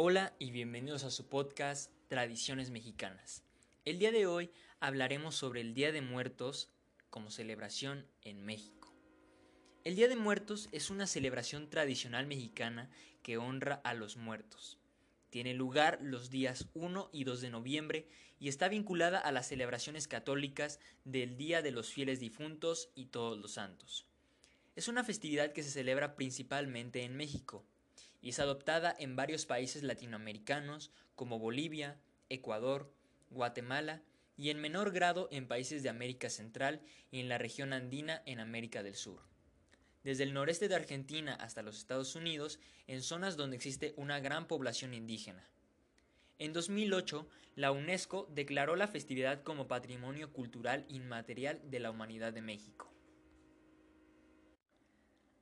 Hola y bienvenidos a su podcast Tradiciones Mexicanas. El día de hoy hablaremos sobre el Día de Muertos como celebración en México. El Día de Muertos es una celebración tradicional mexicana que honra a los muertos. Tiene lugar los días 1 y 2 de noviembre y está vinculada a las celebraciones católicas del Día de los Fieles Difuntos y Todos los Santos. Es una festividad que se celebra principalmente en México y es adoptada en varios países latinoamericanos como Bolivia, Ecuador, Guatemala y en menor grado en países de América Central y en la región andina en América del Sur desde el noreste de Argentina hasta los Estados Unidos, en zonas donde existe una gran población indígena. En 2008, la UNESCO declaró la festividad como Patrimonio Cultural Inmaterial de la Humanidad de México.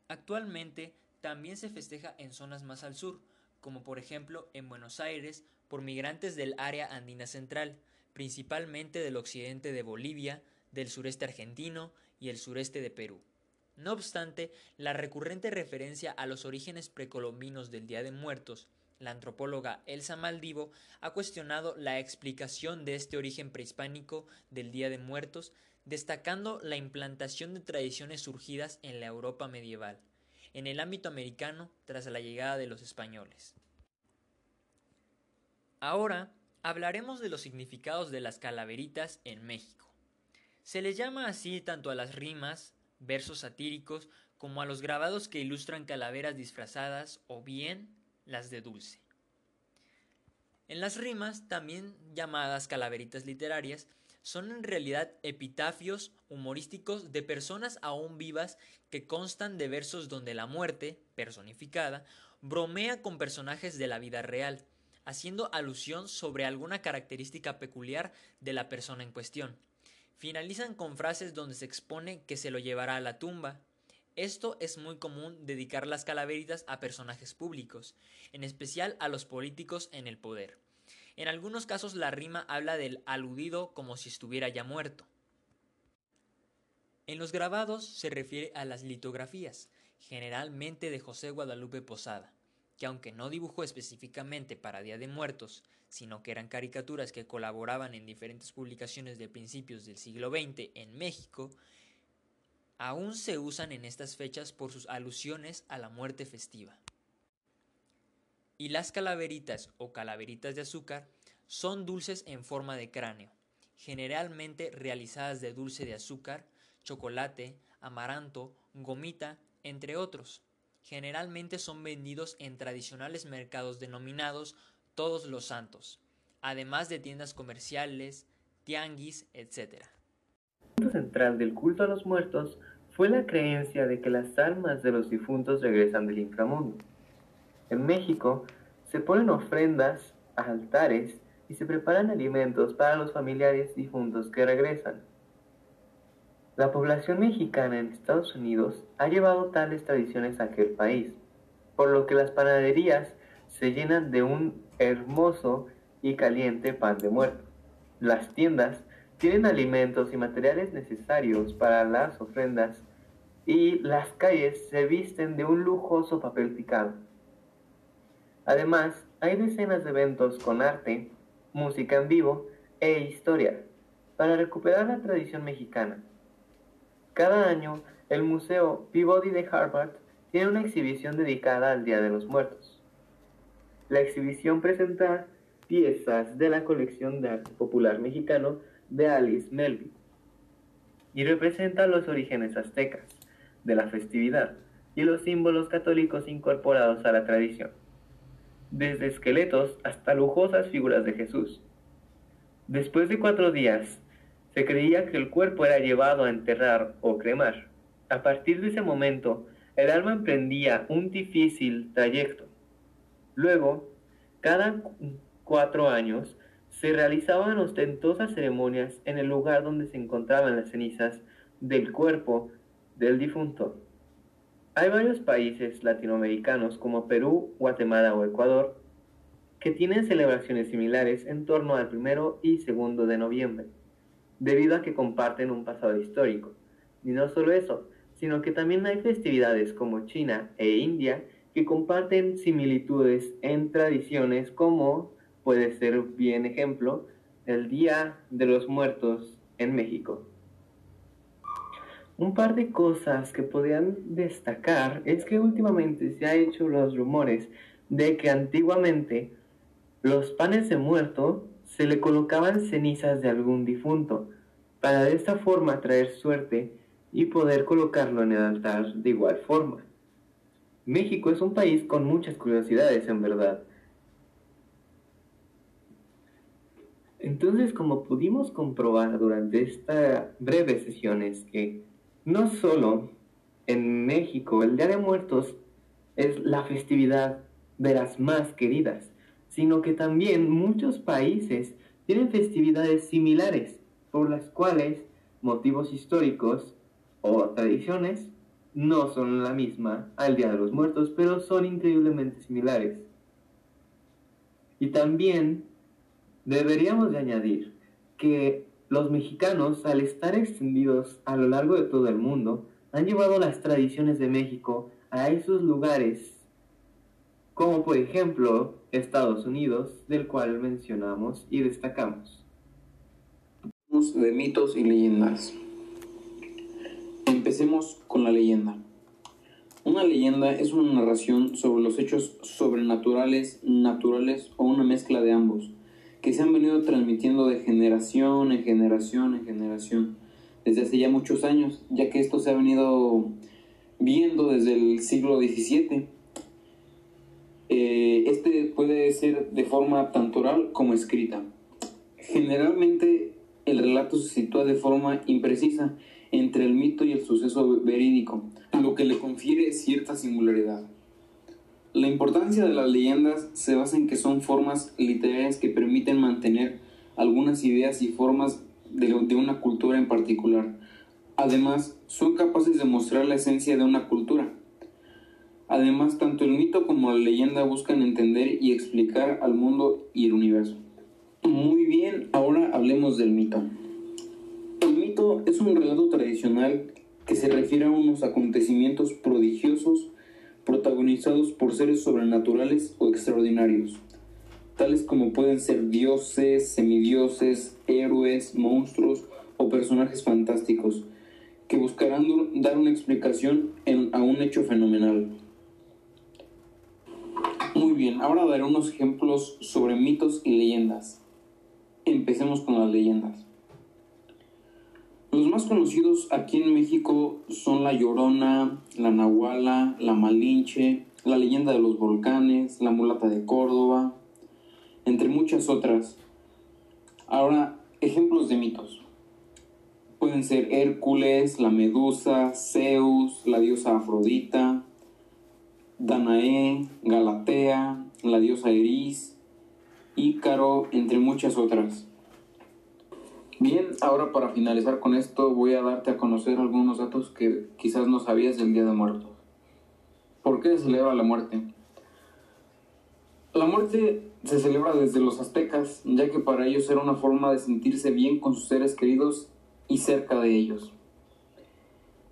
Actualmente también se festeja en zonas más al sur, como por ejemplo en Buenos Aires por migrantes del área andina central, principalmente del occidente de Bolivia, del sureste argentino y el sureste de Perú. No obstante, la recurrente referencia a los orígenes precolombinos del Día de Muertos, la antropóloga Elsa Maldivo ha cuestionado la explicación de este origen prehispánico del Día de Muertos, destacando la implantación de tradiciones surgidas en la Europa medieval, en el ámbito americano tras la llegada de los españoles. Ahora hablaremos de los significados de las calaveritas en México. Se les llama así tanto a las rimas, versos satíricos, como a los grabados que ilustran calaveras disfrazadas o bien las de dulce. En las rimas, también llamadas calaveritas literarias, son en realidad epitafios humorísticos de personas aún vivas que constan de versos donde la muerte, personificada, bromea con personajes de la vida real, haciendo alusión sobre alguna característica peculiar de la persona en cuestión. Finalizan con frases donde se expone que se lo llevará a la tumba. Esto es muy común dedicar las calaveritas a personajes públicos, en especial a los políticos en el poder. En algunos casos la rima habla del aludido como si estuviera ya muerto. En los grabados se refiere a las litografías, generalmente de José Guadalupe Posada que aunque no dibujó específicamente para Día de Muertos, sino que eran caricaturas que colaboraban en diferentes publicaciones de principios del siglo XX en México, aún se usan en estas fechas por sus alusiones a la muerte festiva. Y las calaveritas o calaveritas de azúcar son dulces en forma de cráneo, generalmente realizadas de dulce de azúcar, chocolate, amaranto, gomita, entre otros generalmente son vendidos en tradicionales mercados denominados Todos los Santos, además de tiendas comerciales, tianguis, etc. El punto central del culto a los muertos fue la creencia de que las almas de los difuntos regresan del inframundo. En México se ponen ofrendas a altares y se preparan alimentos para los familiares difuntos que regresan. La población mexicana en Estados Unidos ha llevado tales tradiciones a aquel país, por lo que las panaderías se llenan de un hermoso y caliente pan de muerto. Las tiendas tienen alimentos y materiales necesarios para las ofrendas y las calles se visten de un lujoso papel picado. Además, hay decenas de eventos con arte, música en vivo e historia para recuperar la tradición mexicana. Cada año, el Museo Peabody de Harvard tiene una exhibición dedicada al Día de los Muertos. La exhibición presenta piezas de la colección de arte popular mexicano de Alice Melby y representa los orígenes aztecas de la festividad y los símbolos católicos incorporados a la tradición, desde esqueletos hasta lujosas figuras de Jesús. Después de cuatro días, se creía que el cuerpo era llevado a enterrar o cremar. A partir de ese momento, el alma emprendía un difícil trayecto. Luego, cada cuatro años, se realizaban ostentosas ceremonias en el lugar donde se encontraban las cenizas del cuerpo del difunto. Hay varios países latinoamericanos como Perú, Guatemala o Ecuador que tienen celebraciones similares en torno al primero y segundo de noviembre debido a que comparten un pasado histórico. Y no solo eso, sino que también hay festividades como China e India que comparten similitudes en tradiciones como puede ser bien ejemplo el Día de los Muertos en México. Un par de cosas que podrían destacar es que últimamente se ha hecho los rumores de que antiguamente los panes de muerto se le colocaban cenizas de algún difunto para de esta forma traer suerte y poder colocarlo en el altar de igual forma. México es un país con muchas curiosidades, en verdad. Entonces, como pudimos comprobar durante esta breve sesión, es que no solo en México el Día de Muertos es la festividad de las más queridas, sino que también muchos países tienen festividades similares, por las cuales motivos históricos o tradiciones no son la misma al Día de los Muertos, pero son increíblemente similares. Y también deberíamos de añadir que los mexicanos, al estar extendidos a lo largo de todo el mundo, han llevado las tradiciones de México a esos lugares, como por ejemplo Estados Unidos, del cual mencionamos y destacamos. De mitos y leyendas. Empecemos con la leyenda. Una leyenda es una narración sobre los hechos sobrenaturales, naturales o una mezcla de ambos, que se han venido transmitiendo de generación en generación en generación desde hace ya muchos años, ya que esto se ha venido viendo desde el siglo XVII. Eh, este puede ser de forma tanto oral como escrita. Generalmente el relato se sitúa de forma imprecisa entre el mito y el suceso verídico, lo que le confiere cierta singularidad. La importancia de las leyendas se basa en que son formas literarias que permiten mantener algunas ideas y formas de, una cultura en particular. Además, son capaces de mostrar la esencia de una cultura. Además, tanto el mito como la leyenda buscan entender y explicar al mundo y el universo. Muy bien, ahora hablemos del mito es un relato tradicional que se refiere a unos acontecimientos prodigiosos protagonizados por seres sobrenaturales o extraordinarios, tales como pueden ser dioses, semidioses, héroes, monstruos o personajes fantásticos, que buscarán dar una explicación a un hecho fenomenal. Muy bien, ahora daré unos ejemplos sobre mitos y leyendas. Empecemos con las leyendas. Los más conocidos aquí en México son La Llorona, La Nahuala, La Malinche, La Leyenda de los Volcanes, La Mulata de Córdoba, entre muchas otras. Ahora, ejemplos de mitos. Pueden ser Hércules, la Medusa, Zeus, la diosa Afrodita, Danae, Galatea, la diosa Eris, Ícaro, entre muchas otras. Bien, ahora para finalizar con esto voy a darte a conocer algunos datos que quizás no sabías del Día de Muertos. ¿Por qué se celebra la muerte? La muerte se celebra desde los aztecas, ya que para ellos era una forma de sentirse bien con sus seres queridos y cerca de ellos.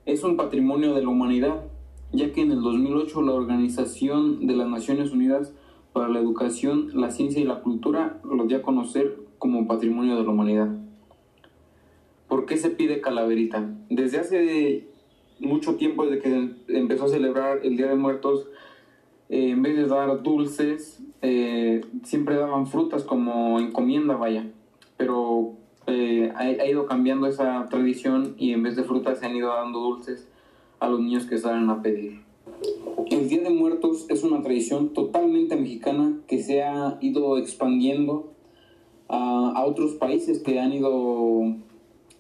Es un patrimonio de la humanidad, ya que en el 2008 la Organización de las Naciones Unidas para la Educación, la Ciencia y la Cultura lo dio a conocer como patrimonio de la humanidad. ¿Por qué se pide calaverita? Desde hace mucho tiempo, desde que empezó a celebrar el Día de Muertos, eh, en vez de dar dulces, eh, siempre daban frutas como encomienda, vaya. Pero eh, ha, ha, ido cambiando esa tradición y en vez de frutas se han ido dando dulces a los niños que salen a pedir. El Día de Muertos es una tradición totalmente mexicana que se ha ido expandiendo a, a otros países que han ido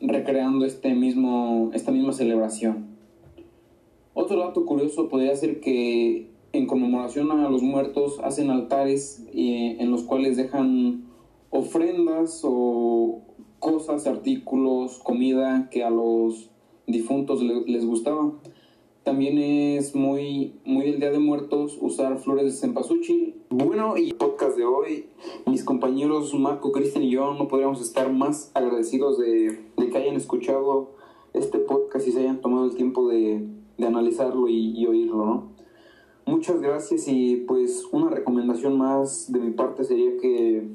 recreando este mismo, esta misma celebración. Otro dato curioso podría ser que en conmemoración a los muertos hacen altares eh, en los cuales dejan ofrendas o cosas, artículos, comida que a los difuntos les gustaba. También es muy, muy del Día de Muertos usar flores de cempasúchil. Bueno, y el podcast de hoy, mis compañeros Marco, Cristian y yo no podríamos estar más agradecidos de, que hayan escuchado este podcast y se hayan tomado el tiempo de, analizarlo y, oírlo, ¿no? Muchas gracias y pues una recomendación más de mi parte sería que,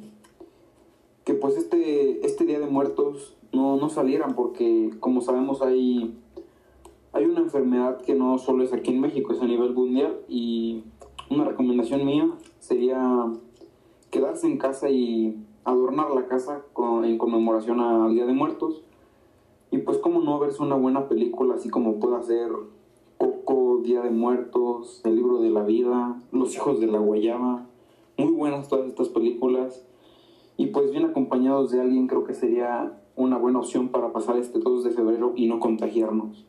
que pues este, este Día de Muertos no, no salieran porque como sabemos hay, hay una enfermedad que no solo es aquí en México, es a nivel mundial y una recomendación mía sería quedarse en casa y adornar la casa con, en conmemoración al Día de Muertos y pues como no verse una buena película así como pueda ser Día de Muertos, El libro de la vida, Los hijos de la guayaba, muy buenas todas estas películas y pues bien acompañados de alguien creo que sería una buena opción para pasar este 2 de febrero y no contagiarnos.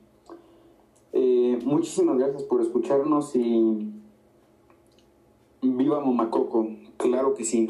Eh, muchísimas gracias por escucharnos y viva Momacoco, claro que sí.